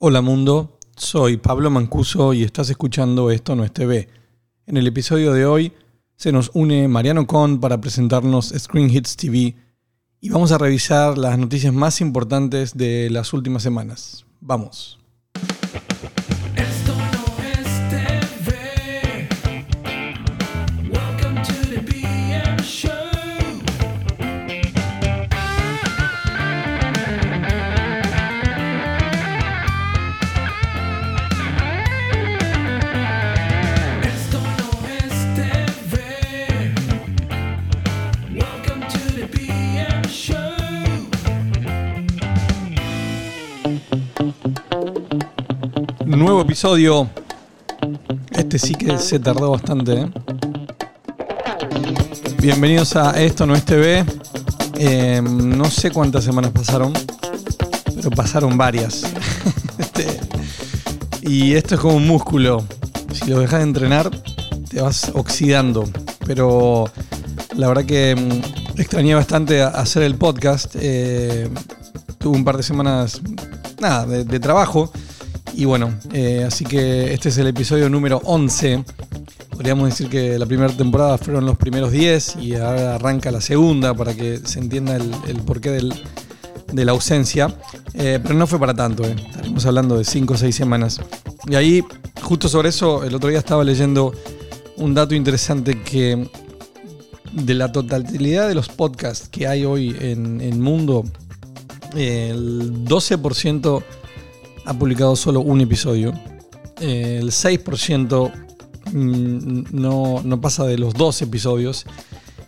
Hola mundo, soy Pablo Mancuso y estás escuchando Esto no es TV. En el episodio de hoy se nos une Mariano Con para presentarnos Screen Hits TV y vamos a revisar las noticias más importantes de las últimas semanas. Vamos. Nuevo episodio. Este sí que se tardó bastante. ¿eh? Bienvenidos a Esto no es TV. Eh, no sé cuántas semanas pasaron, pero pasaron varias. Este, y esto es como un músculo. Si lo dejas de entrenar, te vas oxidando. Pero la verdad que mm, extrañé bastante hacer el podcast. Eh, tuve un par de semanas nada, de trabajo. Y bueno, eh, así que este es el episodio número 11. Podríamos decir que la primera temporada fueron los primeros 10 y ahora arranca la segunda para que se entienda el, porqué de la ausencia. Eh, pero no fue para tanto, eh. estaremos hablando de 5 o 6 semanas. Y ahí, justo sobre eso, el otro día estaba leyendo un dato interesante que de la totalidad de los podcasts que hay hoy en el mundo, el 12% ha publicado solo un episodio. Eh, El 6% mm, no, no pasa de los dos episodios.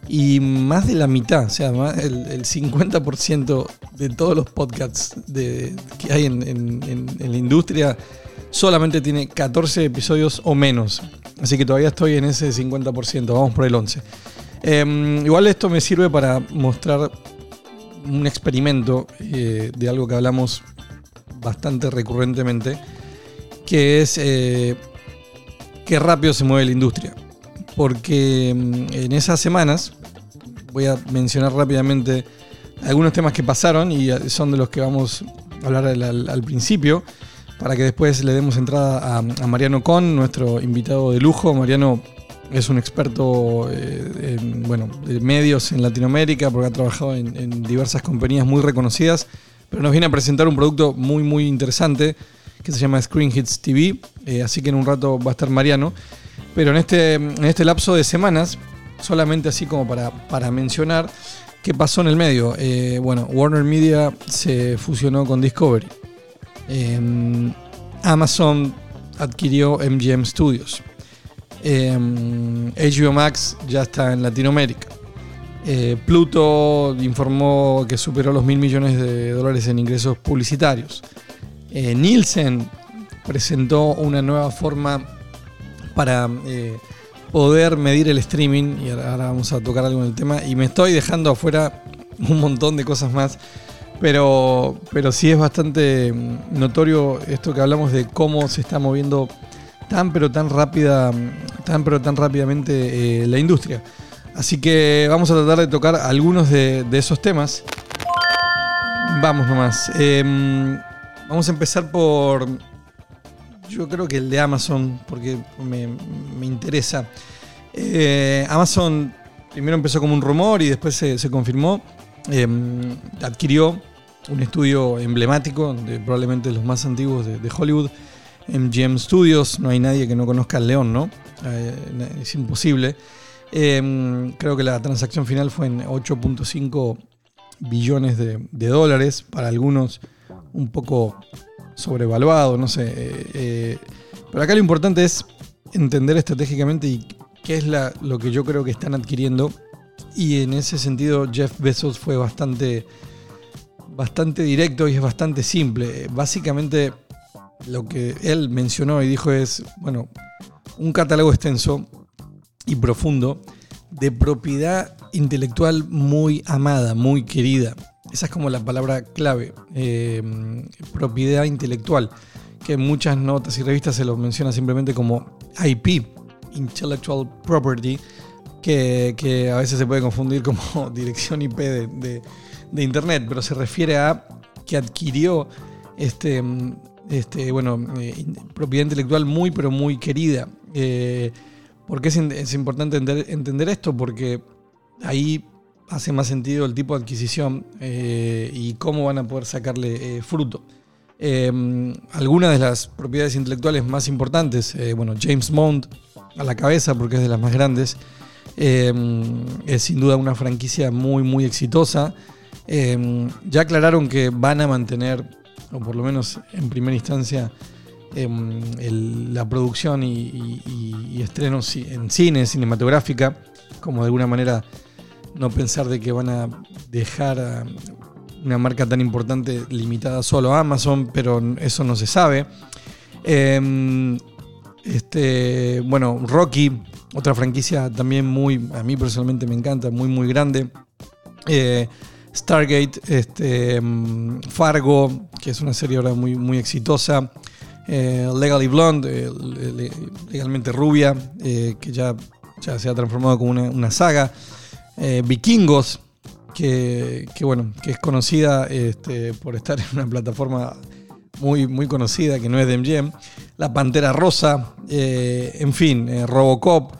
Y más de la mitad, o sea, más- el, el 50% de todos los podcasts de- que hay en, la industria solamente tiene 14 episodios o menos. Así que todavía estoy en ese 50%, vamos por el 11%. Em, igual esto me sirve para mostrar un experimento eh, de algo que hablamos bastante recurrentemente, que es eh, qué rápido se mueve la industria. Porque mm, en esas semanas, voy a mencionar rápidamente algunos temas que pasaron y eh, son de los que vamos a hablar al, principio, para que después le demos entrada a, Mariano Con, nuestro invitado de lujo. Mariano es un experto eh, en, bueno, de medios en Latinoamérica, porque ha trabajado en diversas compañías muy reconocidas, pero nos viene a presentar un producto muy, muy interesante que se llama Screen Hits TV, eh, así que en un rato va a estar Mariano. Pero en este, en este lapso de semanas, solamente así como para, para mencionar qué pasó en el medio. Eh, bueno, Warner Media se fusionó con Discovery. Eh, Amazon adquirió MGM Studios. Eh, HBO Max ya está en Latinoamérica. Eh, Pluto informó que superó los mil millones de dólares en ingresos publicitarios. Eh, Nielsen presentó una nueva forma para eh, poder medir el streaming y ahora vamos a tocar algo en el tema y me estoy dejando afuera un montón de cosas más pero, pero sí es bastante notorio esto que hablamos de cómo se está moviendo tan pero tan rápida tan pero tan rápidamente la industria así que vamos a tratar de tocar algunos de, esos temas vamos nomás Em, vamos a empezar por yo creo que el de Amazon, porque me, me interesa. Eh, Amazon primero empezó como un rumor y después se, confirmó. Eh, adquirió un estudio emblemático, de probablemente los más antiguos de, de Hollywood, MGM Studios. No hay nadie que no conozca al León, ¿no? Eh, es imposible. Eh, creo que la transacción final fue en 8.5 billones de, dólares. Para algunos un poco sobrevaluado, no sé. eh, eh, pero acá lo importante es entender estratégicamente y qué es lo que yo creo que están adquiriendo. Y en ese sentido Jeff Bezos fue bastante, bastante directo y es bastante simple. Básicamente lo que él mencionó y dijo es, bueno, un catálogo extenso y profundo de propiedad intelectual muy amada, muy querida. Esa es como la palabra clave, eh, propiedad intelectual, que en muchas notas y revistas se lo menciona simplemente como IP, Intellectual Property, que, que a veces se puede confundir como dirección IP de, de- Internet, pero se refiere a que adquirió este, este, bueno, eh, propiedad intelectual muy, pero muy querida. Eh, ¿Por qué es, importante entender, esto? Porque ahí hace más sentido el tipo de adquisición eh, y cómo van a poder sacarle eh, fruto. Eh, algunas de las propiedades intelectuales más importantes, eh, bueno, James Bond a la cabeza porque es de las más grandes, eh, es sin duda una franquicia muy, muy exitosa. Eh, ya aclararon que van a mantener, o por lo menos en primera instancia, em, la producción y, estrenos en cine, cinematográfica, como de alguna manera no pensar de que van a dejar una marca tan importante limitada solo a Amazon, pero eso no se sabe. Em, este, bueno, Rocky, otra franquicia también muy, a mí personalmente me encanta, muy, muy grande. Eh, Stargate, este, mm, Fargo, que es una serie ahora muy, muy exitosa. Eh, Legally Blonde, eh, le- le- legalmente rubia, eh, que ya, se ha transformado como una, saga. Vikingos, que, bueno, que es conocida este, por estar en una plataforma muy, muy conocida, que no es de MGM. La Pantera Rosa, en fin, Robocop,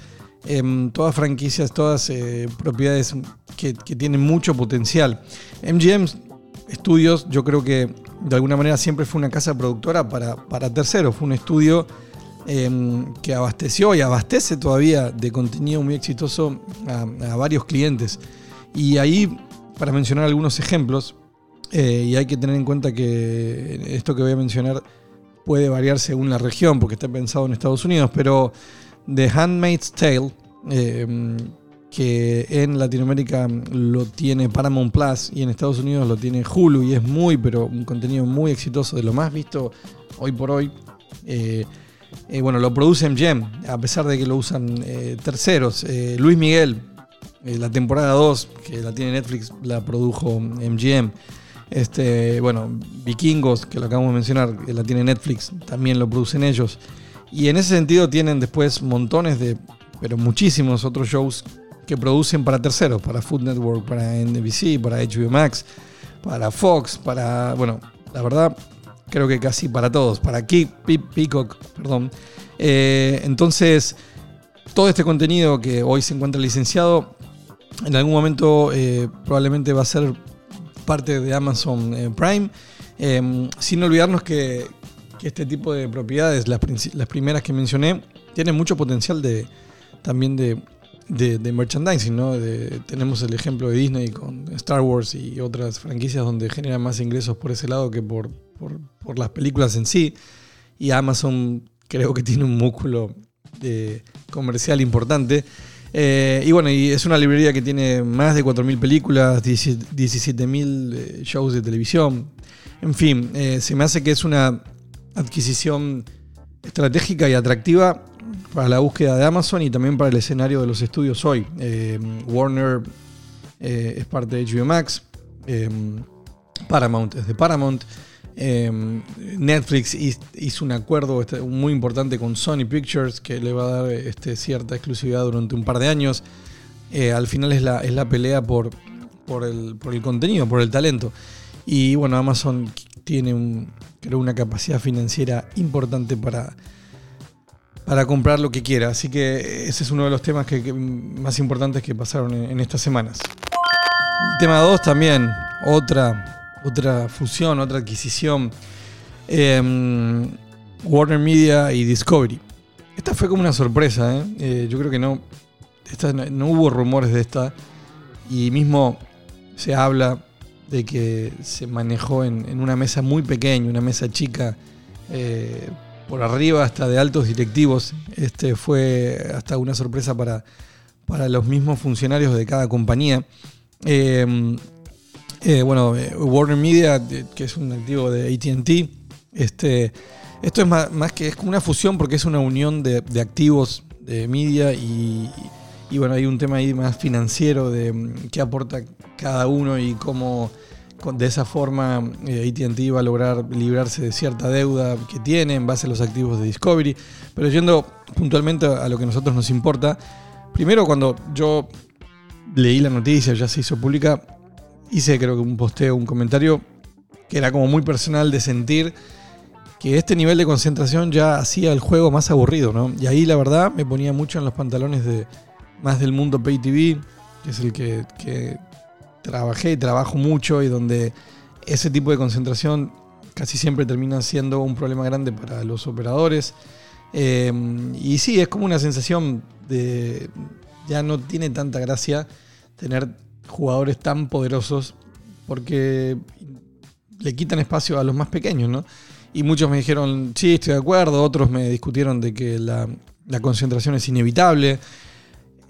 em, todas franquicias, todas propiedades que, que tienen mucho potencial. MGM Studios, yo creo que de alguna manera siempre fue una casa productora para, para terceros, fue un estudio em, que abasteció y abastece todavía de contenido muy exitoso a, varios clientes. Y ahí, para mencionar algunos ejemplos, eh, y hay que tener en cuenta que esto que voy a mencionar puede variar según la región, porque está pensado en Estados Unidos, pero The Handmaid's Tale, eh, que en Latinoamérica lo tiene Paramount Plus y en Estados Unidos lo tiene Hulu y es muy, pero un contenido muy exitoso, de lo más visto hoy por hoy. Eh, eh, bueno, lo produce MGM, a pesar de que lo usan eh, terceros. Luis Miguel, la temporada 2, que la tiene Netflix, la produjo MGM. Este, bueno, Vikingos, que lo acabamos de mencionar, que la tiene Netflix, también lo producen ellos. Y en ese sentido tienen después montones de, pero muchísimos otros shows que producen para terceros, para Food Network, para NBC, para HBO Max, para Fox, para, bueno, la verdad, creo que casi para todos, para Pi- Peacock, perdón. Eh, entonces, todo este contenido que hoy se encuentra licenciado, en algún momento eh, probablemente va a ser parte de Amazon eh, Prime, Eh, sin olvidarnos que, este tipo de propiedades, las, las primeras que mencioné, tienen mucho potencial de también de, de- merchandising, ¿no? Tenemos el ejemplo de Disney con Star Wars y otras franquicias donde generan más ingresos por ese lado que por, por- por las películas en sí. Y Amazon creo que tiene un músculo eh, comercial importante. Eh, y bueno, y es una librería que tiene más de 4.000 películas, 17.000 eh, shows de televisión. En fin, eh, se me hace que es una adquisición estratégica y atractiva para la búsqueda de Amazon y también para el escenario de los estudios hoy. Eh, Warner eh, es parte de HBO Max, eh, Paramount es de Paramount. Netflix hiz- hizo un acuerdo este, muy importante con Sony Pictures que le va a dar este, cierta exclusividad durante un par de años. Al final es la, es la pelea por, por, el, por el contenido, por el talento. Y bueno, Amazon tiene creo una capacidad financiera importante para, para comprar lo que quiera. Así que ese es uno de los temas que, más importantes que pasaron en, estas semanas. El tema 2 también, otra, otra fusión, otra adquisición. Em, Warner Media y Discovery. Esta fue como una sorpresa, ¿eh? Eh, yo creo que no, esta, no, hubo rumores de esta. Y mismo se habla de que se manejó en, en una mesa muy pequeña, una mesa chica, eh, por arriba hasta de altos directivos. Este fue hasta una sorpresa para, para los mismos funcionarios de cada compañía. Eh, eh, bueno, eh, Warner Media, que es un activo de ATT, este, esto es más, que es una fusión porque es una unión de, de activos de media y, y bueno, hay un tema ahí más financiero de mm, qué aporta cada uno y cómo de esa forma eh, ATT va a lograr librarse de cierta deuda que tiene en base a los activos de Discovery. Pero yendo puntualmente a lo que a nosotros nos importa, primero cuando yo leí la noticia, ya se hizo pública, hice creo que un posteo, un comentario que era como muy personal de sentir que este nivel de concentración ya hacía el juego más aburrido, ¿no? Y ahí la verdad me ponía mucho en los pantalones de más del mundo Pay TV, que es el que trabajé y trabajo mucho y donde ese tipo de concentración casi siempre termina siendo un problema grande para los operadores. Eh, y sí, es como una sensación de... Ya no tiene tanta gracia tener jugadores tan poderosos porque le quitan espacio a los más pequeños, ¿no? Y muchos me dijeron, sí, estoy de acuerdo, otros me discutieron de que la concentración es inevitable.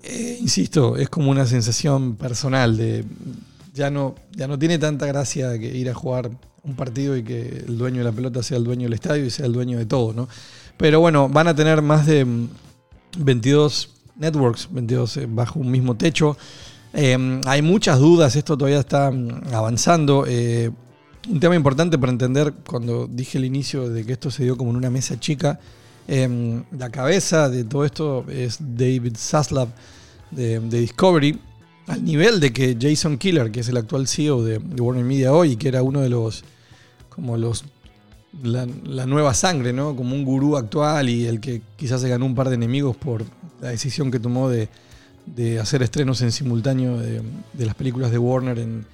Eh, insisto, es como una sensación personal de ya no, ya no tiene tanta gracia que ir a jugar un partido y que el dueño de la pelota sea el dueño del estadio y sea el dueño de todo, ¿no? Pero bueno, van a tener más de mm, 22 networks, 22 eh, bajo un mismo techo. Eh, hay muchas dudas, esto todavía está mm, avanzando. Eh, un tema importante para entender cuando dije al inicio de que esto se dio como en una mesa chica. Eh, la cabeza de todo esto es David Zaslav de, Discovery. Al nivel de que Jason Killer, que es el actual CEO de, de Warner Media hoy, que era uno de los como los la, nueva sangre, ¿no? Como un gurú actual y el que quizás se ganó un par de enemigos por la decisión que tomó de, de hacer estrenos en simultáneo de, las películas de Warner en,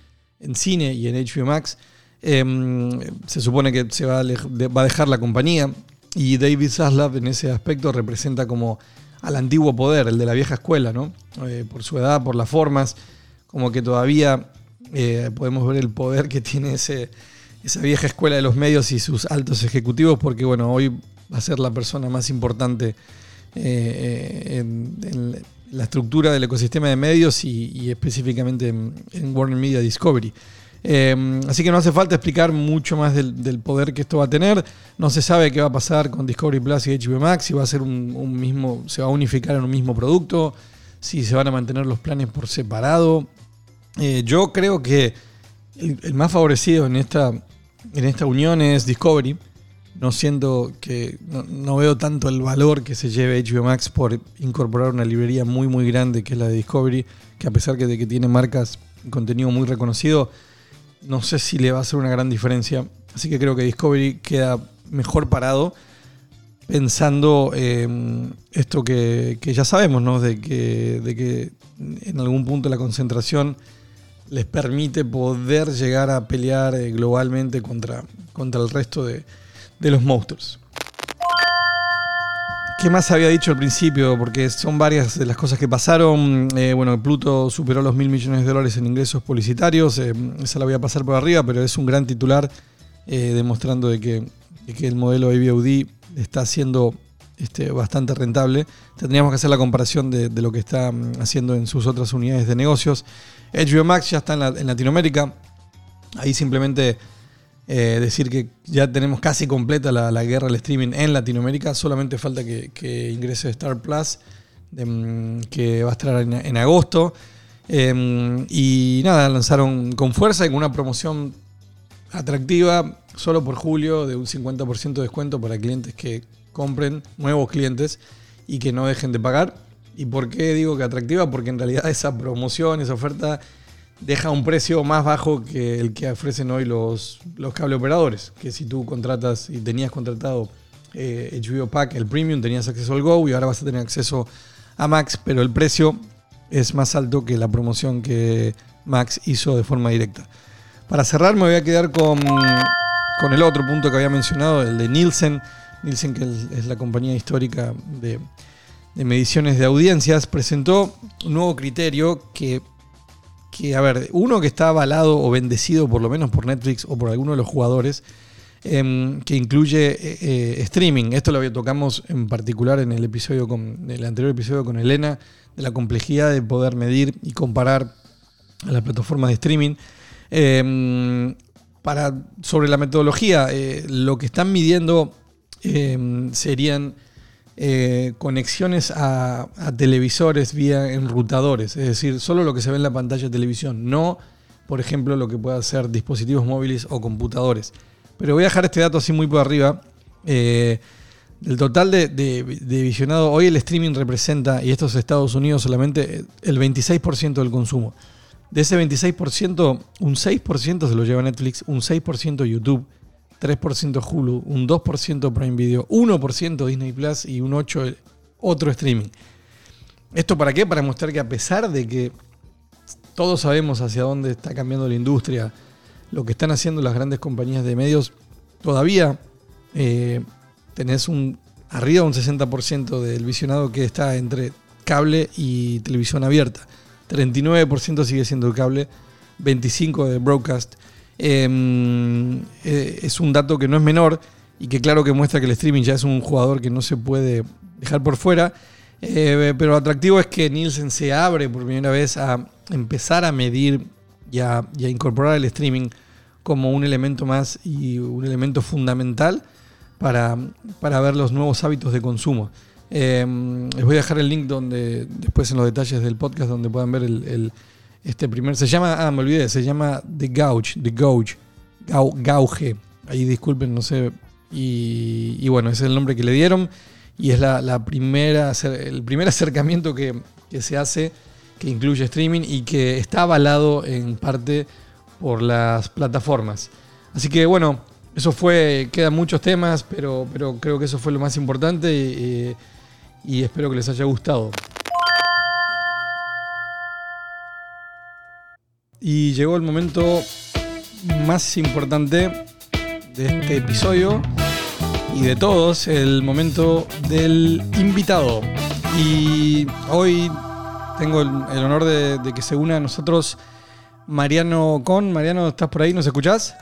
en cine y en HBO Max. Em, se supone que se va va a dejar la compañía y David Zaslav en ese aspecto representa como al antiguo poder, el de la vieja escuela, ¿no? Eh, por su edad, por las formas, como que todavía eh, podemos ver el poder que tiene ese, esa vieja escuela de los medios y sus altos ejecutivos, porque bueno, hoy va a ser la persona más importante eh, eh, en, en la estructura del ecosistema de medios y, y específicamente en, en Warner Media Discovery. Eh, así que no hace falta explicar mucho más del, poder que esto va a tener. No se sabe qué va a pasar con Discovery Plus y HBO Max, si va a ser un, mismo, se va a unificar en un mismo producto, si se van a mantener los planes por separado. Eh, yo creo que el, más favorecido en esta, en esta unión es Discovery. No siento que. No, veo tanto el valor que se lleve HBO Max por incorporar una librería muy, muy grande que es la de Discovery, que a pesar de que tiene marcas y contenido muy reconocido, no sé si le va a hacer una gran diferencia. Así que creo que Discovery queda mejor parado pensando eh, esto que, ya sabemos, ¿no? De que, de que en algún punto la concentración les permite poder llegar a pelear eh, globalmente contra, contra el resto de, de los monstruos. ¿Qué más había dicho al principio? Porque son varias de las cosas que pasaron. Eh, bueno, Pluto superó los mil millones de dólares en ingresos publicitarios. Eh, esa la voy a pasar por arriba, pero es un gran titular eh, demostrando de que, el modelo AVOD está siendo este, bastante rentable. Tendríamos que hacer la comparación de, lo que está mm, haciendo en sus otras unidades de negocios. HBO Max ya está en Latinoamérica. Ahí simplemente eh, decir que ya tenemos casi completa la, la guerra del streaming en Latinoamérica. Solamente falta que, ingrese Star Plus, de, mm, que va a estar en, agosto. Eh, y nada, lanzaron con fuerza y con una promoción atractiva solo por julio de un 50% de descuento para clientes que compren, nuevos clientes y que no dejen de pagar. ¿Y por qué digo que atractiva? Porque en realidad esa promoción, esa oferta deja un precio más bajo que el que ofrecen hoy los, los cable operadores. Que si tú contratas y tenías contratado eh, HBO Pack, el Premium, tenías acceso al Go y ahora vas a tener acceso a Max, pero el precio es más alto que la promoción que Max hizo de forma directa. Para cerrar me voy a quedar con, con el otro punto que había mencionado, el de Nielsen. Nielsen, que es- la compañía histórica de, de mediciones de audiencias, presentó un nuevo criterio que, que, a ver, uno que está avalado o bendecido por lo menos por Netflix o por alguno de los jugadores, em, que incluye eh, eh, streaming. Esto lo tocamos en particular en el episodio con el anterior episodio con Elena, de la complejidad de poder medir y comparar a las plataformas de streaming. Eh, para, sobre la metodología, eh, lo que están midiendo eh, serían eh, conexiones a, televisores vía enrutadores, es decir, solo lo que se ve en la pantalla de televisión, no, por ejemplo, lo que pueda ser dispositivos móviles o computadores. Pero voy a dejar este dato así muy por arriba. Eh, del total de, de- visionado, hoy el streaming representa, y esto es Estados Unidos solamente, el 26% del consumo. De ese 26%, un 6% se lo lleva Netflix, un 6% YouTube. 3% Hulu, un 2% Prime Video, 1% Disney Plus y un 8% otro streaming. ¿Esto para qué? Para mostrar que a pesar de que todos sabemos hacia dónde está cambiando la industria, lo que están haciendo las grandes compañías de medios, todavía eh, tenés un arriba de un 60% del visionado que está entre cable y televisión abierta. 39% sigue siendo cable, 25% de broadcast. Eh, eh, es un dato que no es menor y que claro que muestra que el streaming ya es un jugador que no se puede dejar por fuera. Eh, pero lo atractivo es que Nielsen se abre por primera vez a empezar a medir y a, incorporar el streaming como un elemento más y un elemento fundamental para, para ver los nuevos hábitos de consumo. Eh, les voy a dejar el link donde después en los detalles del podcast donde puedan ver el- este primer se llama ah me olvidé se llama The Gouge The Gouge Gau- Gauge ahí disculpen no sé y, bueno ese es el nombre que le dieron y es la, primera el primer acercamiento que, se hace que incluye streaming y que está avalado en parte por las plataformas. Así que bueno eso fue quedan muchos temas pero pero creo que eso fue lo más importante y, y espero que les haya gustado Y llegó el momento más importante de este episodio y de todos, el momento del invitado. Y hoy tengo el, el honor de, de que se una a nosotros Mariano Con. Mariano, ¿estás por ahí? ¿Nos escuchás?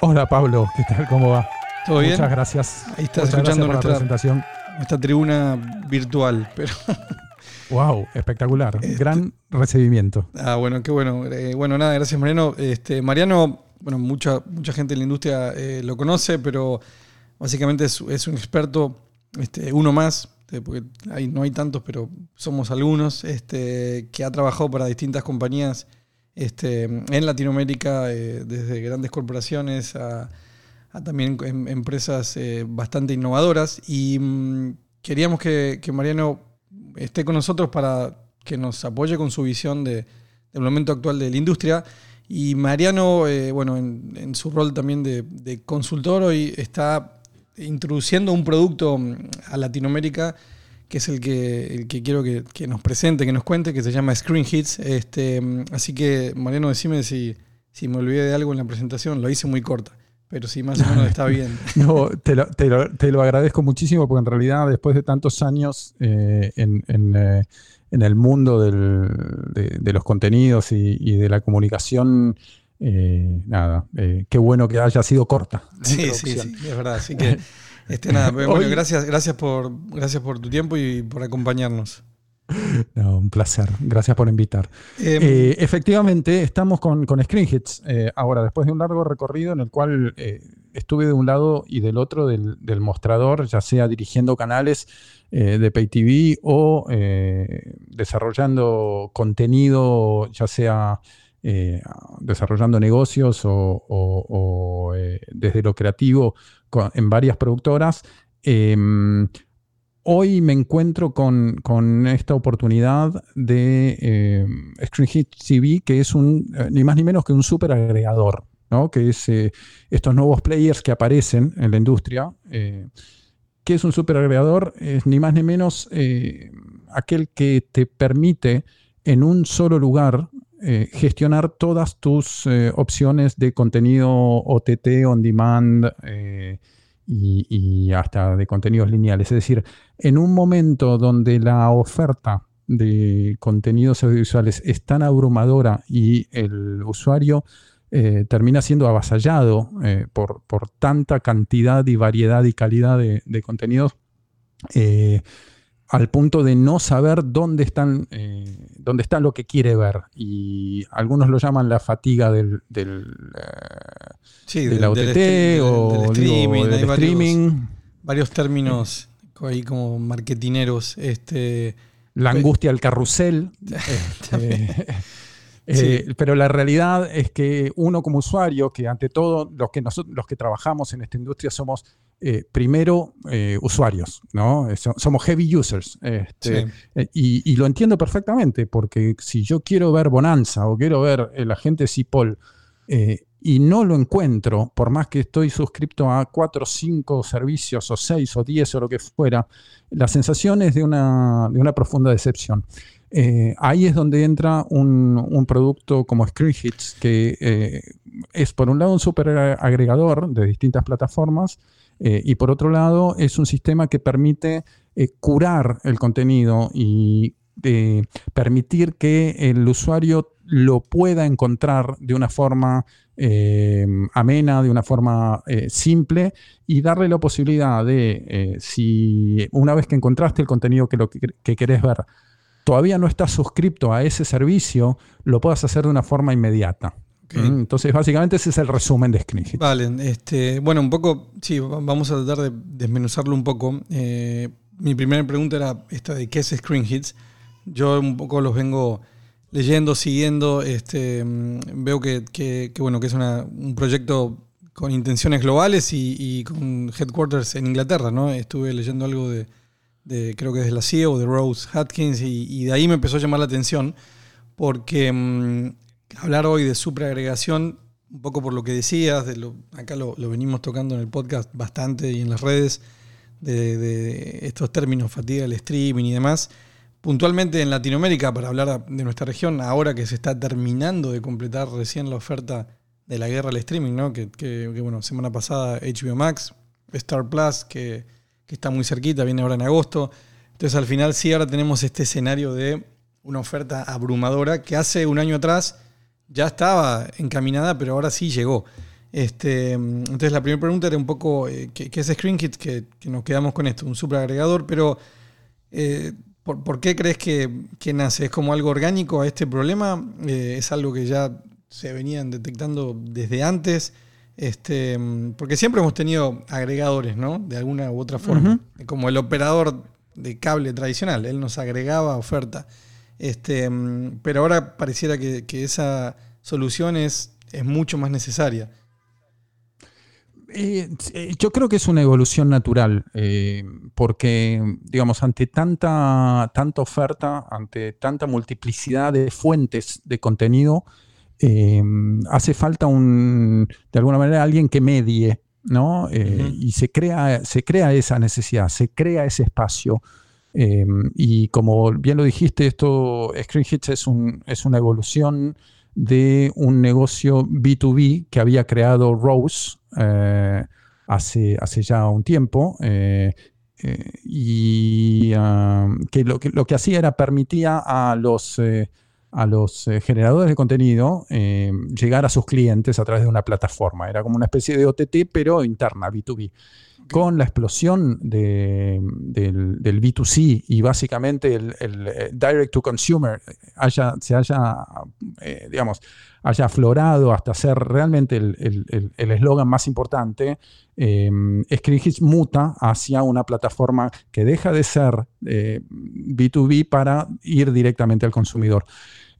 Hola Pablo, ¿qué tal? ¿Cómo va? ¿Todo bien? Muchas gracias. Ahí estás Muchas escuchando la nuestra, presentación. nuestra tribuna virtual. Pero, Wow, espectacular. Este- Gran recibimiento. ah, bueno, qué bueno. Eh, bueno, nada, gracias Mariano. Este, Mariano, bueno, mucha, mucha gente en la industria eh, lo conoce, pero básicamente es, es un experto, este, uno más, eh, porque hay- no hay tantos, pero somos algunos, este, que ha trabajado para distintas compañías este, en Latinoamérica, eh, desde grandes corporaciones a, a también em- empresas eh, bastante innovadoras. Y mm, queríamos que, que Mariano esté con nosotros para que nos apoye con su visión de- del momento actual de la industria. Y Mariano, eh, bueno, en, su rol también de, de consultor, hoy está introduciendo un producto mm, a Latinoamérica que es el que, el que quiero que, que nos presente, que nos cuente, que se llama Screen Hits. Este, mm, así que, Mariano, decime si, si me olvidé de algo en la presentación. Lo hice muy corta, pero si más o menos está bien. No, te lo, te lo- te lo agradezco muchísimo porque en realidad después de tantos años eh, en, en, eh, en el mundo del- de, de los contenidos y, y de la comunicación, eh, nada, qué bueno que haya sido corta. Sí, sí, sí, es verdad. Así que, este, nada, bueno, Hoy- gracias, gracias, por, gracias por tu tiempo y por acompañarnos. No, un placer. Gracias por invitar. Em, Eh, efectivamente, estamos con, con Screen Hits. eh, ahora, después de un largo recorrido en el cual eh, estuve de un lado y del otro del, del mostrador, ya sea dirigiendo canales de Pay TV o desarrollando contenido, ya sea desarrollando negocios o, o- o, desde lo creativo con- en varias productoras. Hoy me encuentro con, con esta oportunidad de eh, TV, que es un, eh, ni más ni menos que un super agregador, ¿no? que es eh, estos nuevos players que aparecen en la industria. Eh, ¿Qué es un super agregador? Es ni más ni menos eh, aquel que te permite en un solo lugar gestionar todas tus opciones de contenido OTT, on demand eh, y, hasta de contenidos lineales. Es decir, en un momento donde la oferta de contenidos audiovisuales es tan abrumadora y el usuario eh, termina siendo avasallado eh, por, por tanta cantidad y variedad y calidad de, de contenidos, eh, al punto de no saber dónde están, eh, dónde está lo que quiere ver. Y algunos lo llaman la fatiga del, del, eh, sí, de la OTT stre- o del streaming. del hay varios- streaming. varios términos ahí como marketineros. Este, La Pe- angustia del carrusel. este, eh, pero la realidad es que uno como usuario, que ante todo los que, nosotros, los que trabajamos en esta industria somos eh, primero eh, usuarios, ¿no? Eh, so- Somos heavy users. este, sí. eh, y, y lo entiendo perfectamente, porque si yo quiero ver Bonanza o quiero ver el agente Cipoll eh, y no lo encuentro, por más que estoy suscrito a 4 o 5 servicios o 6 o 10 o lo que fuera, la sensación es de una, de una profunda decepción. Eh, ahí es donde entra un, un producto como Screen Hits, que eh, es por un lado un super agregador de distintas plataformas eh, y por otro lado es un sistema que permite eh, curar el contenido y eh, permitir que el usuario lo pueda encontrar de una forma amena, de una forma simple y darle la posibilidad de, si una vez que encontraste el contenido que, lo que, que querés ver, todavía no estás suscrito a ese servicio, lo puedas hacer de una forma inmediata. Ok. ¿Mm? Entonces, básicamente ese es el resumen de Screen. Vale, este, bueno, un poco, sí, va- vamos a tratar de desmenuzarlo un poco. Eh, mi primera pregunta era esta de qué es Screen Hits. Yo un poco los vengo leyendo, siguiendo, este, mm, veo que, que- que, bueno, que es una- un proyecto con intenciones globales y, y con headquarters en Inglaterra, ¿no? Estuve leyendo algo de, de- creo que es de la CEO, de Rose Atkins, y, y de ahí me empezó a llamar la atención, porque mm, hablar hoy de supraagregación, un poco por lo que decías, de lo, acá lo, venimos tocando en el podcast bastante y en las redes, de, estos términos, fatiga del streaming y demás. Puntualmente en Latinoamérica, para hablar de nuestra región, ahora que se está terminando de completar recién la oferta de la guerra al streaming, ¿no? que, bueno, semana pasada HBO Max, Star Plus, que está muy cerquita, viene ahora en agosto. Entonces al final sí ahora tenemos este escenario de una oferta abrumadora que hace un año atrás ya estaba encaminada, pero ahora sí llegó. Este, entonces la primera pregunta era un poco, eh, ¿qué, qué es ScreenKit? Que, que nos quedamos con esto, un superagregador, pero eh, ¿por, por qué crees que, que nace? ¿Es como algo orgánico a este problema? Eh, ¿Es algo que ya se venían detectando desde antes? Este, porque siempre hemos tenido agregadores, ¿no? De alguna u otra forma. Como el operador de cable tradicional, él nos agregaba oferta. Este, mm, pero ahora pareciera que, que esa solución es, es mucho más necesaria. Eh, eh, yo creo que es una evolución natural, eh, porque, digamos, ante tanta, tanta oferta, ante tanta multiplicidad de fuentes de contenido, eh, hace falta un, de alguna manera, alguien que medie, ¿no? Y se crea, se crea esa necesidad, se crea ese espacio. Eh, y como bien lo dijiste, esto, Screen Hits es, un, es una evolución de un negocio B2B que había creado Rose eh, hace, hace ya un tiempo. eh, eh, y ah, que, lo que lo que hacía era permitía a los, a los generadores de contenido llegar a sus clientes a través de una plataforma. Era como una especie de OTT, pero interna, B2B. Con la explosión de- del, del B2C y básicamente el, eh, direct to consumer haya, se haya, eh, digamos, haya aflorado hasta ser realmente el eslogan más importante, eh, Screen Hits muta hacia una plataforma que deja de ser eh, B2B para ir directamente al consumidor.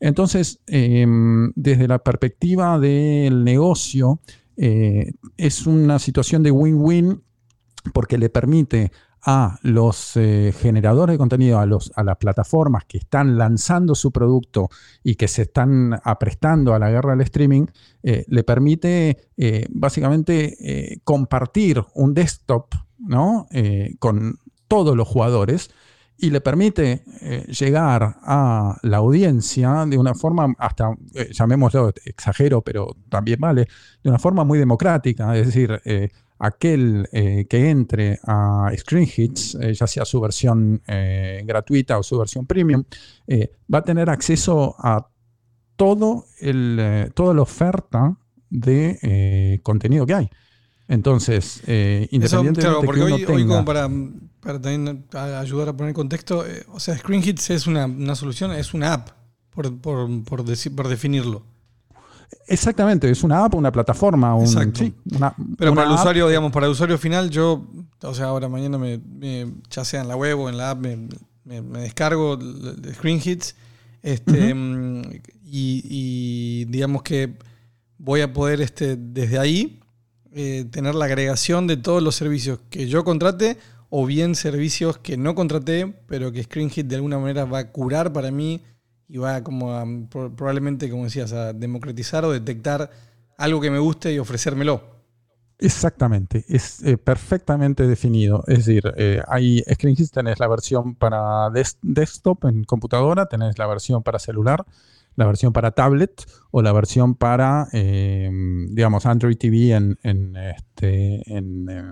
Entonces, eh, desde la perspectiva del negocio, eh, es una situación de win-win porque le permite a los eh, generadores de contenido, a, los, a las plataformas que están lanzando su producto y que se están aprestando a la guerra del streaming, eh, le permite eh, básicamente compartir un desktop ¿no? Con todos los jugadores y le permite llegar a la audiencia de una forma, hasta, llamémoslo, exagero, pero también vale, de una forma muy democrática, es decir, aquel eh, que entre a Screen Hits, eh, ya sea su versión eh, gratuita o su versión premium, eh, va a tener acceso a todo el, eh, toda la oferta de contenido que hay. Entonces, eh, Eso, independientemente claro, de porque que uno hoy, hoy tenga- como para, para también ayudar a poner contexto, o sea, Screen Hits es una, una solución, es una app, por, por, por, deci- por definirlo. Exactamente, es una app, una plataforma, un, Exacto. sí, una- Pero una para el app usuario, digamos, para el usuario final, yo, o sea, ahora mañana me, me- ya sea en la web o en la app, me, me- me descargo Screen Hits este, y, y digamos que voy a poder este, desde ahí eh, tener la agregación de todos los servicios que yo contrate o bien servicios que no contraté, pero que Screen Hit de alguna manera va a curar para mí y va como a, pro- probablemente, como decías, a democratizar o detectar algo que me guste y ofrecérmelo. Exactamente, es eh, perfectamente definido. Es decir, eh, hay ScreenHits, tenés la versión para des- desktop en computadora, tenés la versión para celular, la versión para tablet o la versión para, eh, digamos, Android TV en, en, este, en, eh,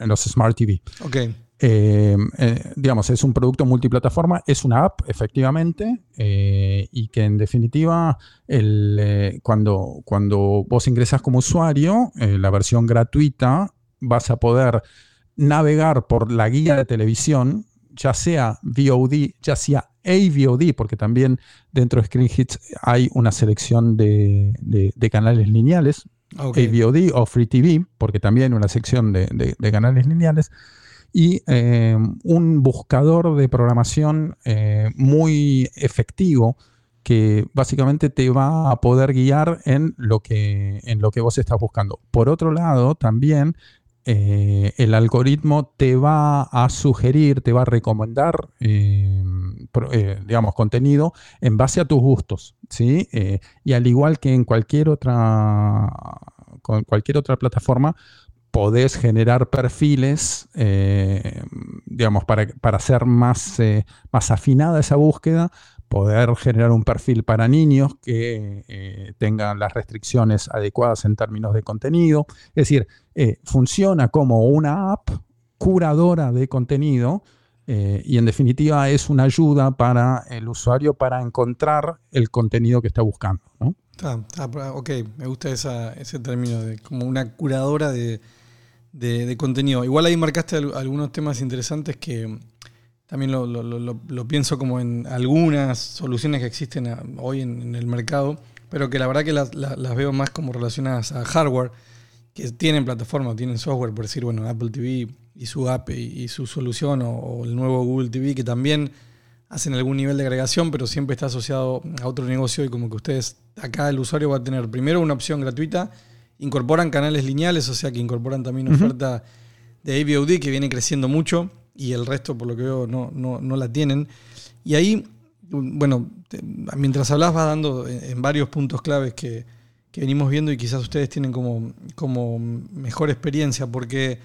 en los Smart TV. Ok. Eh, eh, digamos, es un producto multiplataforma, es una app, efectivamente, eh, y que en definitiva, el, cuando, cuando vos ingresas como usuario, la versión gratuita, vas a poder navegar por la guía de televisión, ya sea VOD, ya sea AVOD, porque también dentro de Screen Hits hay una selección de, de- de canales lineales, Ok. AVOD o Free TV, porque también una sección de- de canales lineales, y eh, un buscador de programación eh, muy efectivo que básicamente te va a poder guiar en lo que, en lo que vos estás buscando. Por otro lado, también eh, el algoritmo te va a sugerir, te va a recomendar, pro- eh, digamos, contenido en base a tus gustos, ¿sí? Y al igual que en cualquier otra, con cualquier otra plataforma, podés generar perfiles, eh, digamos, para, para hacer más, eh, más afinada esa búsqueda, poder generar un perfil para niños que eh, tengan las restricciones adecuadas en términos de contenido. Es decir, funciona como una app curadora de contenido y en definitiva es una ayuda para el usuario para encontrar el contenido que está buscando. ¿no? Está, está, ok, me gusta esa- ese término de como una curadora de, de- contenido. Igual ahí marcaste al- algunos temas interesantes que también lo, pienso como en algunas soluciones que existen hoy en, el mercado, pero que la verdad que las, veo más como relacionadas a hardware, que tienen plataforma, tienen software, por decir, bueno, Apple TV y su app y, su solución, o el nuevo Google TV, que también hacen algún nivel de agregación, pero siempre está asociado a otro negocio y como que ustedes, acá el usuario va a tener primero una opción gratuita, incorporan canales lineales, o sea que incorporan también Ujú. oferta de AVOD que viene creciendo mucho y el resto, por lo que veo, no, no, no la tienen. Y ahí, bueno, te- mientras hablabas vas dando en, en varios puntos claves que, que venimos viendo y quizás ustedes tienen como, como mejor experiencia, porque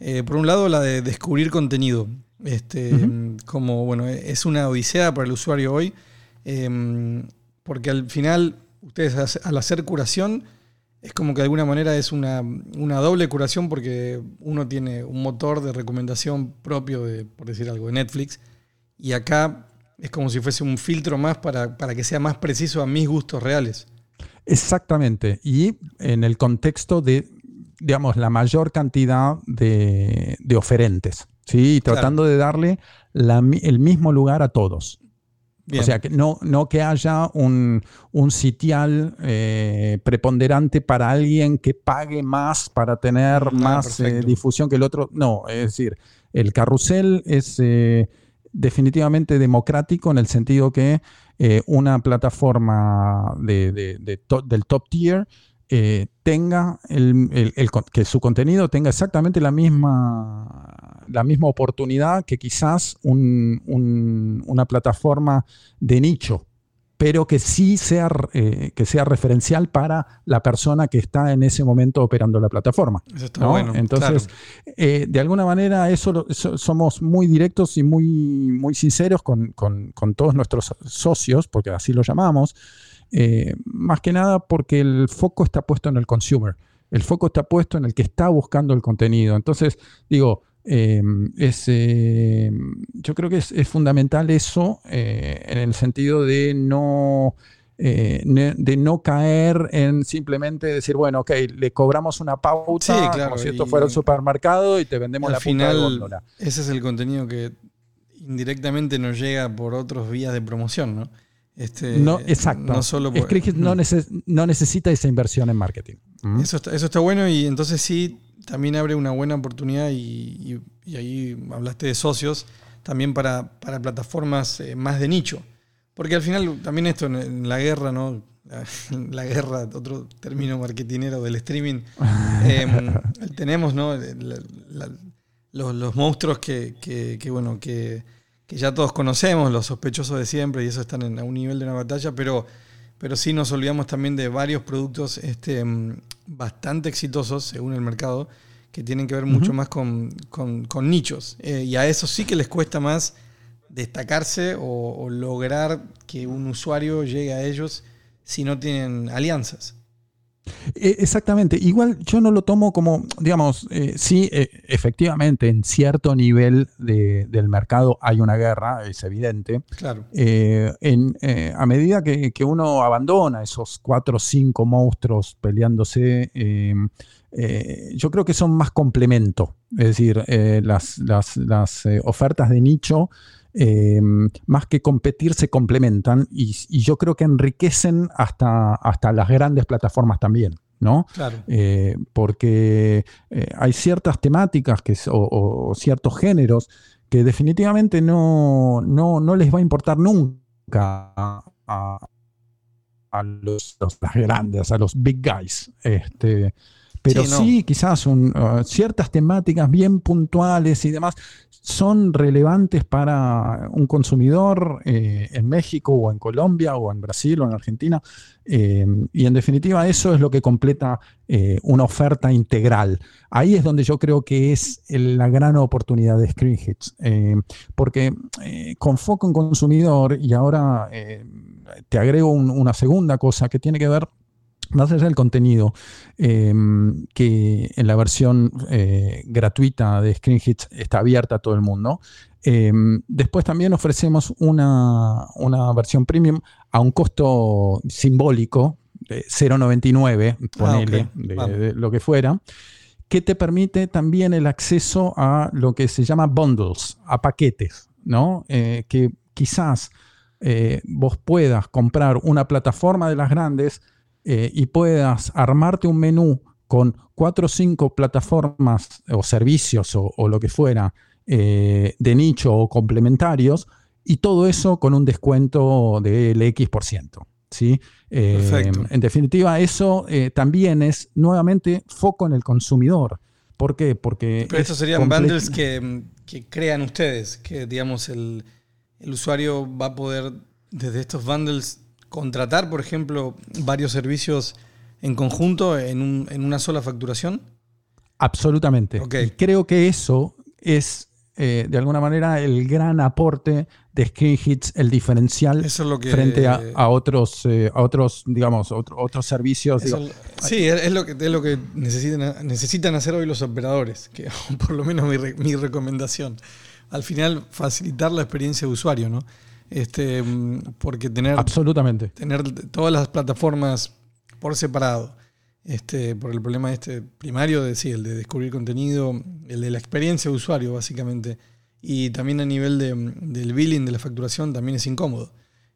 eh, por un lado la de descubrir contenido, este, como bueno, es una odisea para el usuario hoy, eh, porque al final ustedes al hacer curación es como que de alguna manera es una, una doble curación porque uno tiene un motor de recomendación propio de, por decir algo, de Netflix, y acá es como si fuese un filtro más para, para que sea más preciso a mis gustos reales. Exactamente. Y en el contexto de, digamos, la mayor cantidad de, de oferentes, ¿sí? Claro. tratando de darle la el mismo lugar a todos. Bien. O sea, que no, no que haya un, un sitial eh, preponderante para alguien que pague más para tener Ah, más eh, difusión que el otro. No, es decir, el carrusel es eh, definitivamente democrático en el sentido que una plataforma de- de- de to- del top tier eh, tenga el, el- el que su contenido tenga exactamente la misma, la misma oportunidad que quizás un- un- una plataforma de nicho, pero que sí sea, eh, que sea referencial para la persona que está en ese momento operando la plataforma. Eso está ¿no? bueno. Entonces, eh, de alguna manera, eso, somos muy directos y muy, muy sinceros con, con- con todos nuestros socios, porque así lo llamamos, eh, más que nada porque el foco está puesto en el consumer, el foco está puesto en el que está buscando el contenido. Entonces, digo, eh, es, eh, yo creo que es, es fundamental eso eh, en el sentido de no eh, ne- de no caer en simplemente decir, bueno, ok, le cobramos una pauta Sí, claro, como si esto fuera un supermercado y te vendemos al la final, góndola. ese es el contenido que indirectamente nos llega por otras vías de promoción, ¿no? Este, No, exacto. No solo por, no, Mm. neces- no necesita esa inversión en marketing. Eso está, eso está bueno y entonces sí, también abre una buena oportunidad y, y- y ahí hablaste de socios también para, para plataformas eh, más de nicho. Porque al final también esto en, en la guerra, ¿no? La, la guerra, otro término marketinero del streaming, eh, tenemos, ¿no? La- la- los, los monstruos que, que- que, bueno, que, que ya todos conocemos, los sospechosos de siempre, y eso están en, a un nivel de una batalla, pero pero sí nos olvidamos también de varios productos este, mm, bastante exitosos según el mercado, que tienen que ver mucho más con, con- con nichos. Eh, y a eso sí que les cuesta más destacarse o, o lograr que un usuario llegue a ellos si no tienen alianzas. Eh, Exactamente. Igual yo no lo tomo como, digamos, eh, sí, eh, efectivamente, en cierto nivel de- del mercado hay una guerra, es evidente. Claro. Eh, en, a medida que, que uno abandona esos cuatro o cinco monstruos peleándose, eh, yo creo que son más complemento. Es decir, las, las- las, ofertas de nicho, eh, más que competir, se complementan y, y yo creo que enriquecen hasta, hasta las grandes plataformas también. ¿no? Claro. Eh, porque eh, hay ciertas temáticas que, o ciertos géneros que definitivamente no, no, no les va a importar nunca a, a los, los- las grandes, a los big guys. Este, pero Sí, quizás un, uh, ciertas temáticas bien puntuales y demás son relevantes para un consumidor eh, en México o en Colombia o en Brasil o en Argentina. Eh, y en definitiva eso es lo que completa eh, una oferta integral. Ahí es donde yo creo que es el- la gran oportunidad de Screen Hits. porque con foco en consumidor, y ahora te agrego un- una segunda cosa que tiene que ver más allá del contenido, eh, que en la versión eh, gratuita de Screen Hits está abierta a todo el mundo. Eh, después también ofrecemos una, una versión premium a un costo simbólico de 0,99, ponele, ok. de- Vamos. de lo que fuera, que te permite también el acceso a lo que se llama bundles, a paquetes, ¿no? Eh, que quizás eh, vos puedas comprar una plataforma de las grandes eh, y puedas armarte un menú con cuatro o cinco plataformas o servicios o, o lo que fuera eh, de nicho o complementarios y todo eso con un descuento del X por ciento. ¿sí? Eh, Perfecto. en definitiva, eso también es nuevamente foco en el consumidor. ¿Por qué? Porque... Pero es estos serían bundles que, que crean ustedes, que digamos el, el usuario va a poder desde estos bundles contratar, por ejemplo, varios servicios en conjunto en, un- en una sola facturación. Absolutamente. Ok. Y creo que eso es, eh, de alguna manera, el gran aporte de Screen Hits, el diferencial Eso es lo que... frente a, a otros, eh, a otros, digamos, otro- otros servicios. Eso- digo, sí, es es lo que, es lo que necesitan, necesitan hacer hoy los operadores, que por lo menos mi, re- mi recomendación. Al final, facilitar la experiencia de usuario, ¿no? Este, porque tener, absolutamente. tener todas las plataformas por separado, este, por el problema este primario de sí, el de descubrir contenido, el de la experiencia de usuario, básicamente, y también a nivel de, del billing, de la facturación, también es incómodo.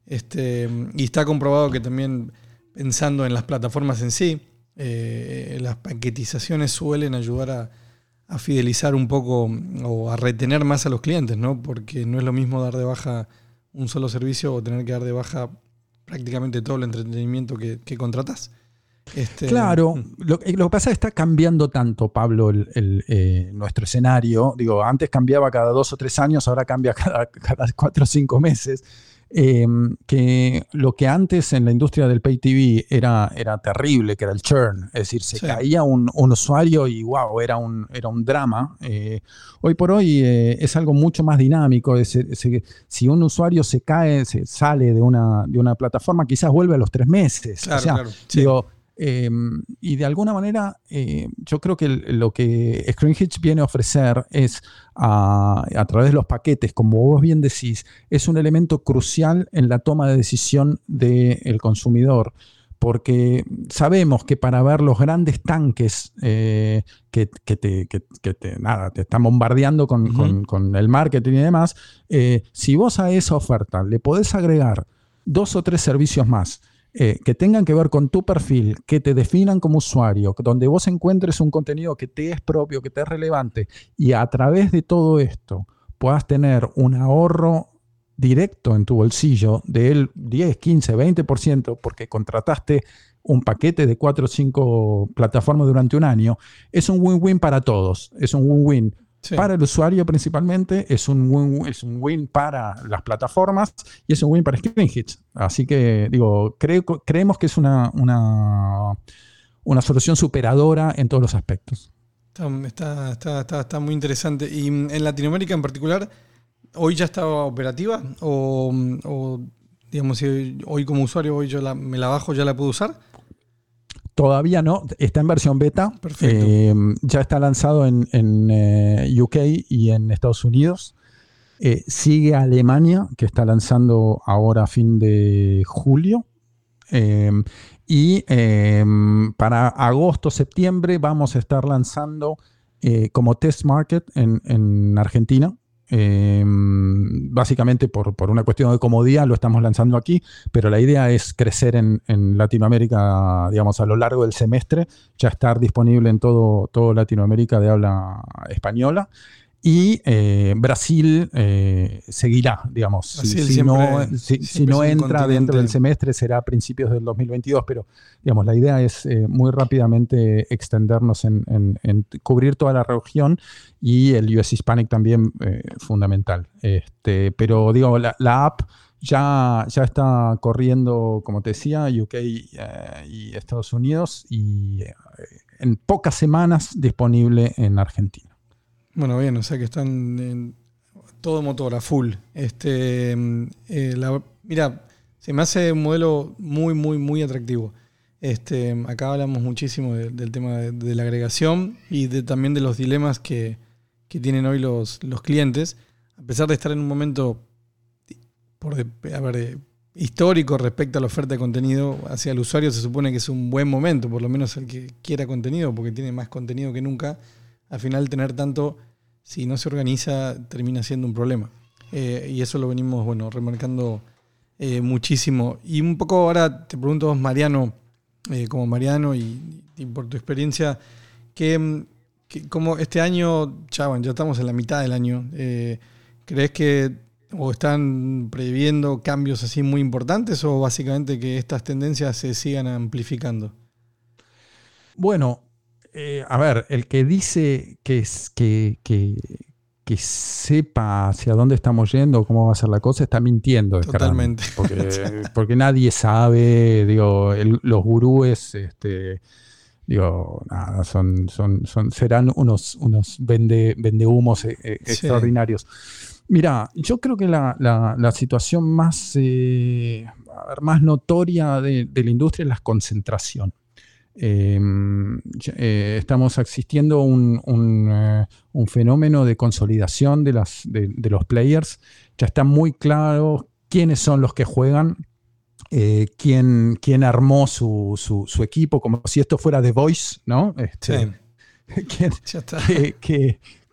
Este, y está comprobado que también pensando en las plataformas en sí, eh, las paquetizaciones suelen ayudar a, a fidelizar un poco o a retener más a los clientes, ¿no? Porque no es lo mismo dar de baja un solo servicio o tener que dar de baja prácticamente todo el entretenimiento que, que contratás. Este, Claro, mm, lo, eh, lo que pasa es que está cambiando tanto, Pablo, el- el, eh, nuestro escenario. Digo, antes cambiaba cada dos o tres años, ahora cambia cada, cada cuatro o cinco meses. Eh, que lo que antes en la industria del pay TV era, era terrible, que era el churn, es decir, se Sí. caía un, un usuario y wow, era un, era un drama. Eh, hoy por hoy eh, es algo mucho más dinámico. es- es- si un usuario se cae, se sale de una, de una plataforma, quizás vuelve a los tres meses. Claro, o sea, claro, sí. digo, eh, y de alguna manera, eh, yo creo que el- lo que Screen Hitch viene a ofrecer es, a, a través de los paquetes, como vos bien decís, es un elemento crucial en la toma de decisión del consumidor. Porque sabemos que para ver los grandes tanques eh, que, que te, que- que te- nada, te están bombardeando con, con- con el marketing y demás, eh, si vos a esa oferta le podés agregar dos o tres servicios más eh, que tengan que ver con tu perfil, que te definan como usuario, donde vos encuentres un contenido que te es propio, que te es relevante, y a través de todo esto puedas tener un ahorro directo en tu bolsillo del 10, 15, 20%, porque contrataste un paquete de 4 o 5 plataformas durante un año, es un win-win para todos. Es un win-win Sí. Para el usuario principalmente es un, win, es un win para las plataformas y es un win para Screen Hits. Así que digo, creo, creemos que es una, una, una solución superadora en todos los aspectos. Está, está, está, está, está muy interesante. ¿Y mm, en Latinoamérica en particular, hoy ya estaba operativa? ¿O, mm, o, digamos, si hoy como usuario hoy yo la- me la bajo, ya la puedo usar? Todavía no, está en versión beta. Perfecto. Eh, ya está lanzado en, en, eh, UK y en Estados Unidos. Eh, sigue Alemania, que está lanzando ahora a fin de julio. Y para agosto, septiembre vamos a estar lanzando como test market en, en Argentina. Eh, básicamente por, por una cuestión de comodidad lo estamos lanzando aquí, pero la idea es crecer en, en Latinoamérica, digamos, a lo largo del semestre, ya estar disponible en todo, todo Latinoamérica de habla española. Y eh, Brasil eh, seguirá, digamos. Si- Brasil si, siempre- no, si- si siempre no es un entra dentro del semestre será a principios del 2022, pero digamos, la idea es eh, muy rápidamente extendernos en, en- en cubrir toda la región y el US Hispanic también eh, fundamental. Este, pero digo, la, la app ya, ya está corriendo, como te decía, UK eh, y Estados Unidos y eh, en pocas semanas disponible en Argentina. Bueno, bien, o sea que están en todo motor a full. Este, eh, mira, se me hace un modelo muy, muy, muy atractivo. Este, acá hablamos muchísimo de- del tema de, la agregación y de, también de los dilemas que, que tienen hoy los, los clientes, a pesar de estar en un momento por a ver, histórico respecto a la oferta de contenido hacia el usuario, se supone que es un buen momento, por lo menos el que quiera contenido, porque tiene más contenido que nunca. Al final tener tanto, si no se organiza, termina siendo un problema. Eh, y eso lo venimos, bueno, remarcando eh, muchísimo. Y un poco ahora te pregunto, vos, Mariano, eh, como Mariano y, por tu experiencia, que, mm, que como este año, ya, bueno, ya estamos en la mitad del año, ¿crees que o están previendo cambios así muy importantes o básicamente que estas tendencias se sigan amplificando? Bueno, eh, a ver, el que dice que, es- que, que, que sepa hacia dónde estamos yendo, cómo va a ser la cosa, está mintiendo. Totalmente. Porque, porque nadie sabe, digo, el- los gurúes, este, digo, nada, son, son, son, serán unos, unos vende, vendehumos eh, eh, Sí. extraordinarios. Mira, yo creo que la, la- la situación más, eh, más notoria de, de la industria es la concentración. Eh, ya- eh, estamos asistiendo a un, un, eh, un fenómeno de consolidación de, las, de, de los players. Ya está muy claro quiénes son los que juegan, eh, quién, quién armó su, su- su equipo, como si esto fuera The Voice, ¿no? Sí, Este, quién- ya está.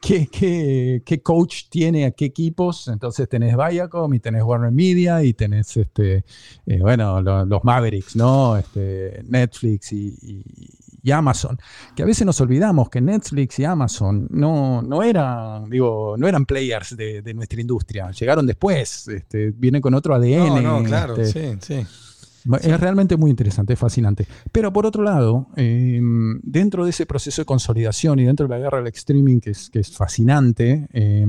Qué- qué- qué coach tiene a qué equipos. Entonces tenés Viacom y tenés Warner Media y tenés este, eh, bueno, lo- los Mavericks, ¿no? Este, Netflix y, y- y Amazon. Que a veces nos olvidamos que Netflix y Amazon no, no eran, digo, no eran players de, de nuestra industria. Llegaron después, este, vienen con otro ADN. No, no, claro, este, sí, sí. Es realmente muy interesante, es fascinante. Pero por otro lado, eh, dentro de ese proceso de consolidación y dentro de la guerra del streaming, que es, que es fascinante eh,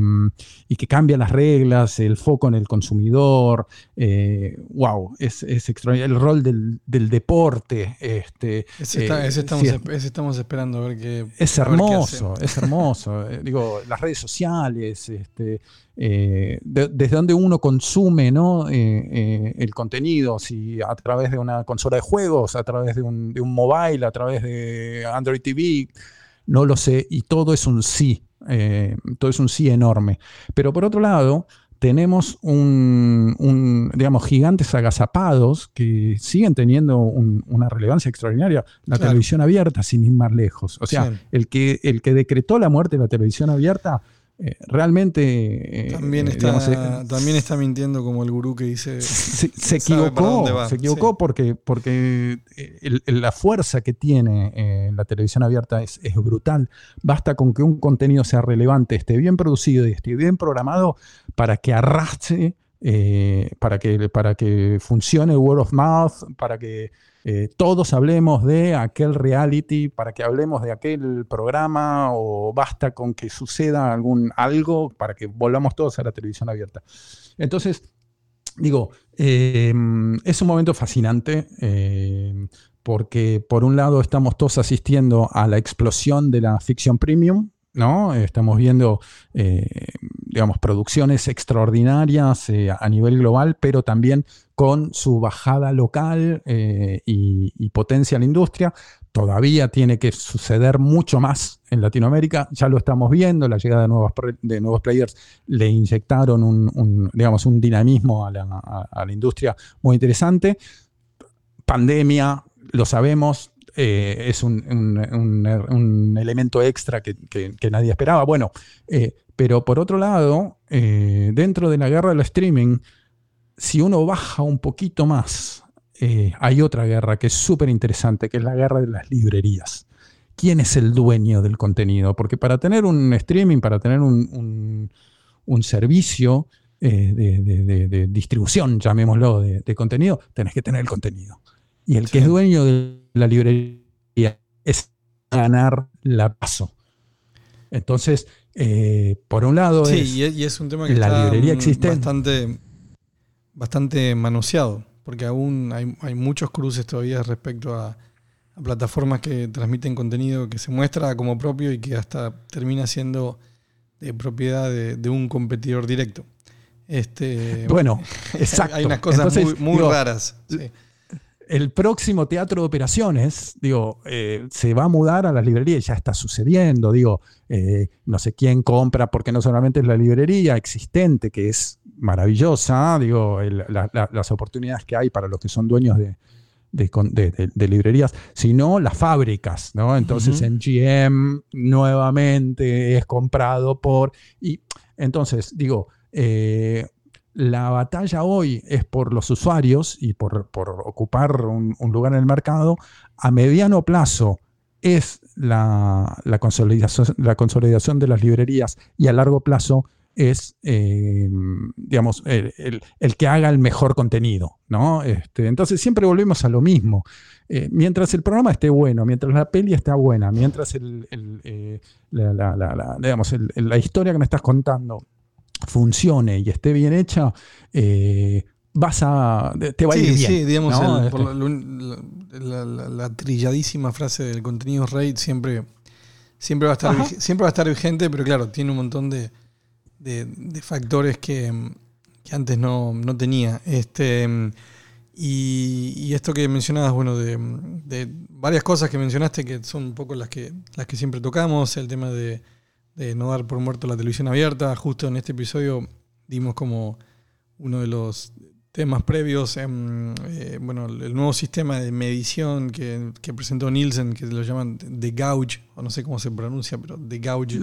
y que cambia las reglas, el foco en el consumidor, eh, wow, es, es extraordinario. El rol del, del deporte. Este, Ese, está- eh, ese estamos, sí, ese estamos esperando a ver qué. es a ver qué hermoso, es hermoso. Eh, Digo, las redes sociales, este, eh, de- desde donde uno consume ¿no? Eh, eh, el contenido, si a través de una consola de juegos, a través de un, de un mobile, a través de Android TV, no lo sé, y todo es un sí, todo es un sí enorme. Pero por otro lado, tenemos un, un, digamos, gigantes agazapados que siguen teniendo un- una relevancia extraordinaria. La Claro. televisión abierta, sin ir más lejos. O sea, Sí. el, que, el que decretó la muerte de la televisión abierta eh, realmente... eh, También eh, está, digamos, eh, también está mintiendo como el gurú que dice. se, se equivocó, se equivocó sí. porque, porque el- el- la fuerza que tiene la televisión abierta es, es brutal. Basta con que un contenido sea relevante, esté bien producido y esté bien programado para que arrastre para, que, para que funcione word of mouth, para que eh, todos hablemos de aquel reality, para que hablemos de aquel programa o basta con que suceda algún algo para que volvamos todos a la televisión abierta. Entonces, digo, eh, es un momento fascinante. eh, porque por un lado estamos todos asistiendo a la explosión de la ficción premium, ¿no? Estamos viendo, eh, digamos, producciones extraordinarias eh, a nivel global, pero también con su bajada local eh, y, y potencia en la industria. Todavía tiene que suceder mucho más en Latinoamérica, ya lo estamos viendo, la llegada de nuevos, de nuevos players le inyectaron un, digamos, un dinamismo a la industria muy interesante. Pandemia, lo sabemos, eh, es un, un- un- un elemento extra que, que- que nadie esperaba. Bueno, eh, pero por otro lado, eh, dentro de la guerra del streaming, si uno baja un poquito más, hay otra guerra que es súper interesante, que es la guerra de las librerías. ¿Quién es el dueño del contenido? Porque para tener un streaming, para tener un, servicio eh, de, de- de- de distribución, llamémoslo, de, contenido, tenés que tener el contenido. Y el que Sí. es dueño de la librería es ganar la paso. Entonces, eh, por un lado Sí, es y es, un tema que la está librería mm, existente. bastante, bastante manoseado, porque aún hay, hay muchos cruces todavía respecto a, a plataformas que transmiten contenido que se muestra como propio y que hasta termina siendo de propiedad de, de un competidor directo. Este, Bueno, exacto. hay unas cosas Entonces, muy, muy digo, raras. sí. El próximo teatro de operaciones, digo, eh, se va a mudar a las librerías, ya está sucediendo, digo, eh, no sé quién compra, porque no solamente es la librería existente, que es maravillosa, digo, el- la- la- las oportunidades que hay para los que son dueños de, de con- de- de- de librerías, sino las fábricas, ¿no? Entonces en GM nuevamente es comprado por... Y entonces, digo, eh, la batalla hoy es por los usuarios y por, por ocupar un, lugar en el mercado. A mediano plazo es la, la consolidación, la consolidación de las librerías y a largo plazo es, eh, digamos, el, el- que haga el mejor contenido, ¿no? Este, entonces siempre volvemos a lo mismo. Eh, mientras el programa esté bueno, mientras la peli está buena, mientras el, eh, la, la- la- digamos, la historia que me estás contando funcione y esté bien hecha, eh, vas a, te va a ir Sí, bien. sí, digamos, ¿no? el- por Este, la, la- la trilladísima frase del contenido RAID siempre, siempre, va a estar Ajá. siempre va a estar vigente, pero claro, tiene un montón de, de- de factores que, que antes no, no tenía. Este, y, y esto que mencionabas, bueno, de, de varias cosas que mencionaste que son un poco las que, las que siempre tocamos, el tema de, de no dar por muerto la televisión abierta. Justo en este episodio dimos como uno de los temas previos, em, eh, bueno, el nuevo sistema de medición que, que presentó Nielsen, que lo llaman The Gauge, o no sé cómo se pronuncia, pero The Gauge.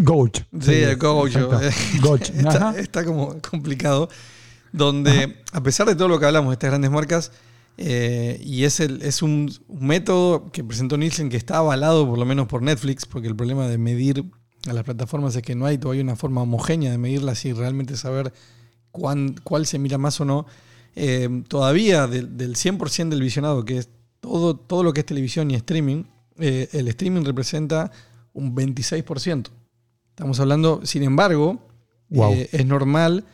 Gauge. Sí, el Gauge. exacto. Gauge, está, como complicado, donde a pesar de todo lo que hablamos de estas grandes marcas, eh, y es, el, es un, un método que presentó Nielsen que está avalado por lo menos por Netflix, porque el problema de medir a las plataformas es que no hay todavía una forma homogénea de medirlas y realmente saber cuán- cuál se mira más o no. Eh, todavía del, del 100% del visionado, que es todo, todo lo que es televisión y streaming, eh, el streaming representa un 26%. Estamos hablando, sin embargo, Wow. eh, es normal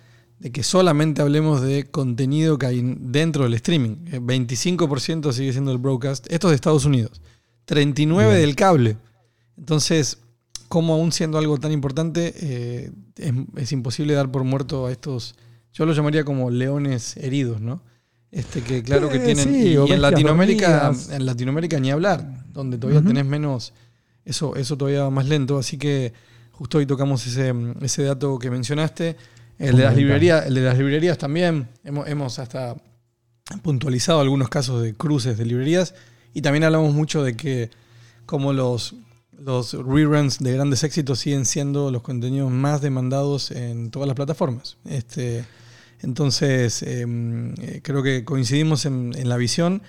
de que solamente hablemos de contenido que hay dentro del streaming. Eh, 25% sigue siendo el broadcast. Esto es de Estados Unidos. 39% Bien. del cable. Entonces, como aún siendo algo tan importante, eh, es, es imposible dar por muerto a estos, yo los llamaría como leones heridos, ¿no? Este que claro que Eh, tienen, sí, y- y, en Latinoamérica, dormidas. en Latinoamérica ni hablar, donde todavía tenés menos, eso, eso todavía va más lento, así que justo hoy tocamos ese, ese dato que mencionaste. El de las librerías, el de las librerías también, hemos, hemos hasta puntualizado algunos casos de cruces de librerías y también hablamos mucho de que como los, los reruns de grandes éxitos siguen siendo los contenidos más demandados en todas las plataformas. Este, entonces, eh, eh, creo que coincidimos en, en la visión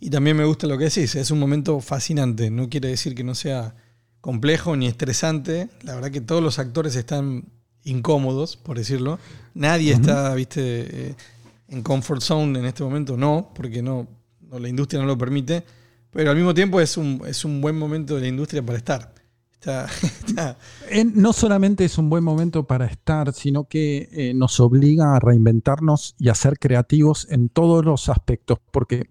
y también me gusta lo que decís, es un momento fascinante, no quiere decir que no sea complejo ni estresante, la verdad que todos los actores están incómodos, por decirlo. Nadie está, viste, eh, en comfort zone en este momento, no, porque no, no, la industria no lo permite. Pero al mismo tiempo es un, es un buen momento de la industria para estar. Está, no solamente es un buen momento para estar, sino que eh, nos obliga a reinventarnos y a ser creativos en todos los aspectos, porque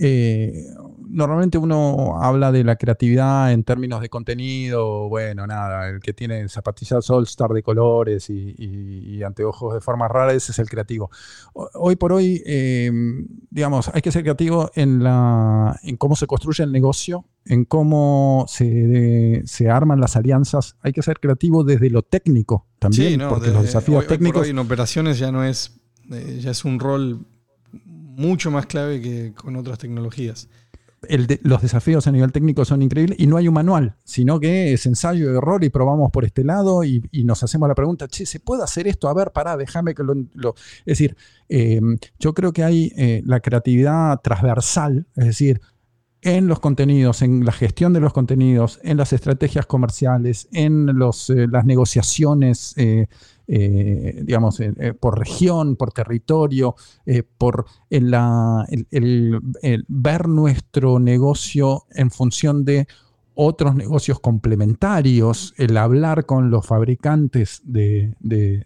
eh, normalmente uno habla de la creatividad en términos de contenido, bueno, nada, el que tiene zapatillas All Star de colores y, y- y anteojos de forma rara, ese es el creativo. Ho- Hoy por hoy, eh, digamos, hay que ser creativo en, la, en cómo se construye el negocio, en cómo se, se arman las alianzas. Hay que ser creativo desde lo técnico también, Sí, no, porque los desafíos hoy- hoy por técnicos... hoy en operaciones ya no es, eh, ya es un rol mucho más clave que con otras tecnologías. los desafíos a nivel técnico son increíbles y no hay un manual, sino que es ensayo y error y probamos por este lado y, nos hacemos la pregunta, che, ¿se puede hacer esto? A ver, pará, déjame que lo... lo-". Es decir, eh, yo creo que hay eh, la creatividad transversal, es decir, en los contenidos, en la gestión de los contenidos, en las estrategias comerciales, en los, eh, las negociaciones, eh, digamos, eh, eh, por región, por territorio, por el, ver nuestro negocio en función de otros negocios complementarios, el hablar con los fabricantes de, de-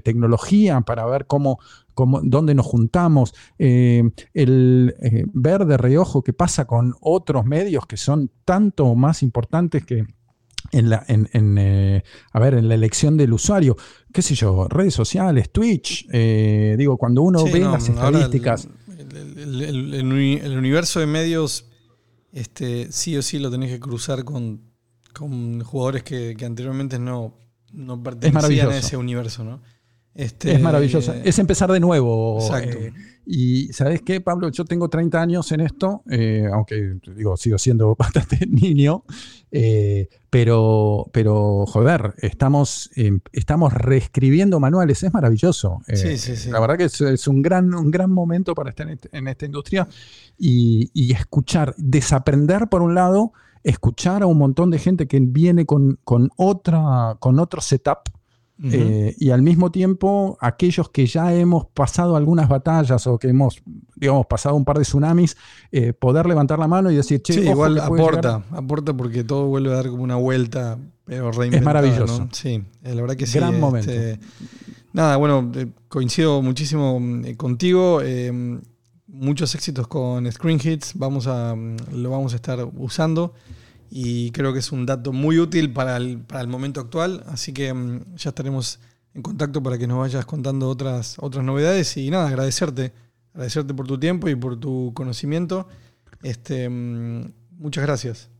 tecnología para ver cómo, cómo- dónde nos juntamos, el ver de reojo qué pasa con otros medios que son tanto más importantes que en la, en, en, eh, a ver, en la elección del usuario, qué sé yo, redes sociales, Twitch, eh, digo, cuando uno Sí, ve no, las estadísticas, El, el- el- el- el uni- el universo de medios, este, sí o sí lo tenés que cruzar con, con jugadores que, que anteriormente no, no pertenecían a ese universo, ¿no? Este, es maravilloso. Es empezar de nuevo. Exacto. eh, y ¿sabes qué, Pablo? Yo tengo 30 años en esto, eh, aunque digo, sigo siendo bastante niño, eh, pero, pero, joder, estamos, eh, estamos reescribiendo manuales, es maravilloso. Eh, Sí, sí, sí. La verdad que es, es un, gran, un gran momento para estar en, en esta industria y, y escuchar, desaprender por un lado, escuchar a un montón de gente que viene con, con, otra, con otro setup Eh, y al mismo tiempo, aquellos que ya hemos pasado algunas batallas o que hemos, digamos, pasado un par de tsunamis, eh, poder levantar la mano y decir, che, sí, ojo igual aporta, llegar- aporta porque todo vuelve a dar como una vuelta, pero reinventada, maravilloso. ¿no? Sí, eh, la verdad que sí. Gran este, momento. Nada, bueno, coincido muchísimo mm, contigo. eh, muchos éxitos con Screen Hits, vamos a, mm, lo vamos a estar usando y creo que es un dato muy útil para el, para el momento actual, así que mm, ya estaremos en contacto para que nos vayas contando otras, otras novedades y nada, agradecerte, agradecerte por tu tiempo y por tu conocimiento. Este, mm, muchas gracias.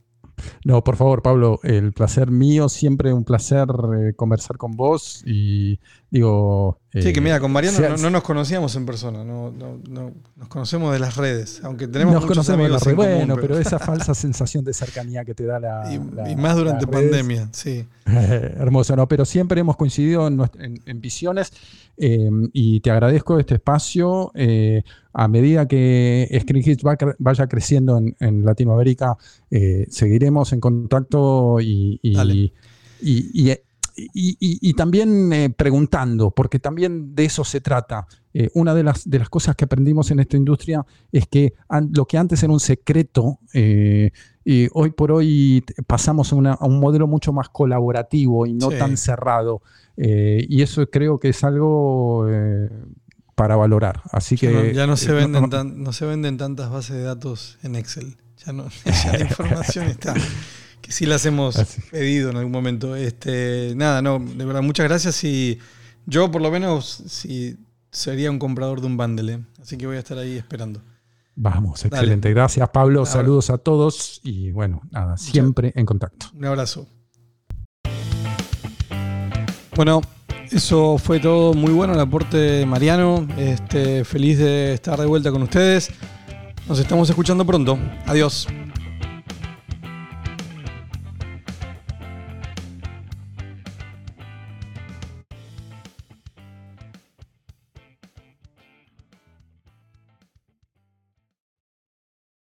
No, por favor, Pablo, el placer mío, siempre un placer eh, conversar con vos y digo... Sí, eh, que mira, con Mariano sea- no, no nos conocíamos en persona, no, no- no- nos conocemos de las redes, aunque tenemos nos muchos conocemos la amigos red, en común, bueno, pero- pero esa falsa sensación de cercanía que te da la... y, la- y más durante pandemia, sí. Hermoso, ¿no? Pero siempre hemos coincidido en, en- en visiones eh, y te agradezco este espacio. eh, a medida que Screen Hits va vaya creciendo en, en Latinoamérica, eh, seguiremos en contacto y, y- Dale. y- y- y- y- y también eh, preguntando, porque también de eso se trata. Eh, una de las, de las cosas que aprendimos en esta industria es que an- lo que antes era un secreto, eh, y hoy por hoy pasamos a, una- a un modelo mucho más colaborativo y no Sí. tan cerrado. Eh, y eso creo que es algo eh, para valorar. Así Ya, que no, ya no se eh, venden no- tan- no se venden tantas bases de datos en Excel. Ya no, ya la información está. Que sí las hemos Así. pedido en algún momento. Este, nada, no, de verdad, muchas gracias. Y yo por lo menos sí, sería un comprador de un bundle, ¿eh? así que voy a estar ahí esperando. Vamos, Dale. excelente. Gracias, Pablo. Saludos a todos y bueno, nada, siempre en contacto. Un abrazo. Bueno, eso fue todo muy bueno el aporte de Mariano. Este, feliz de estar de vuelta con ustedes. Nos estamos escuchando pronto. Adiós.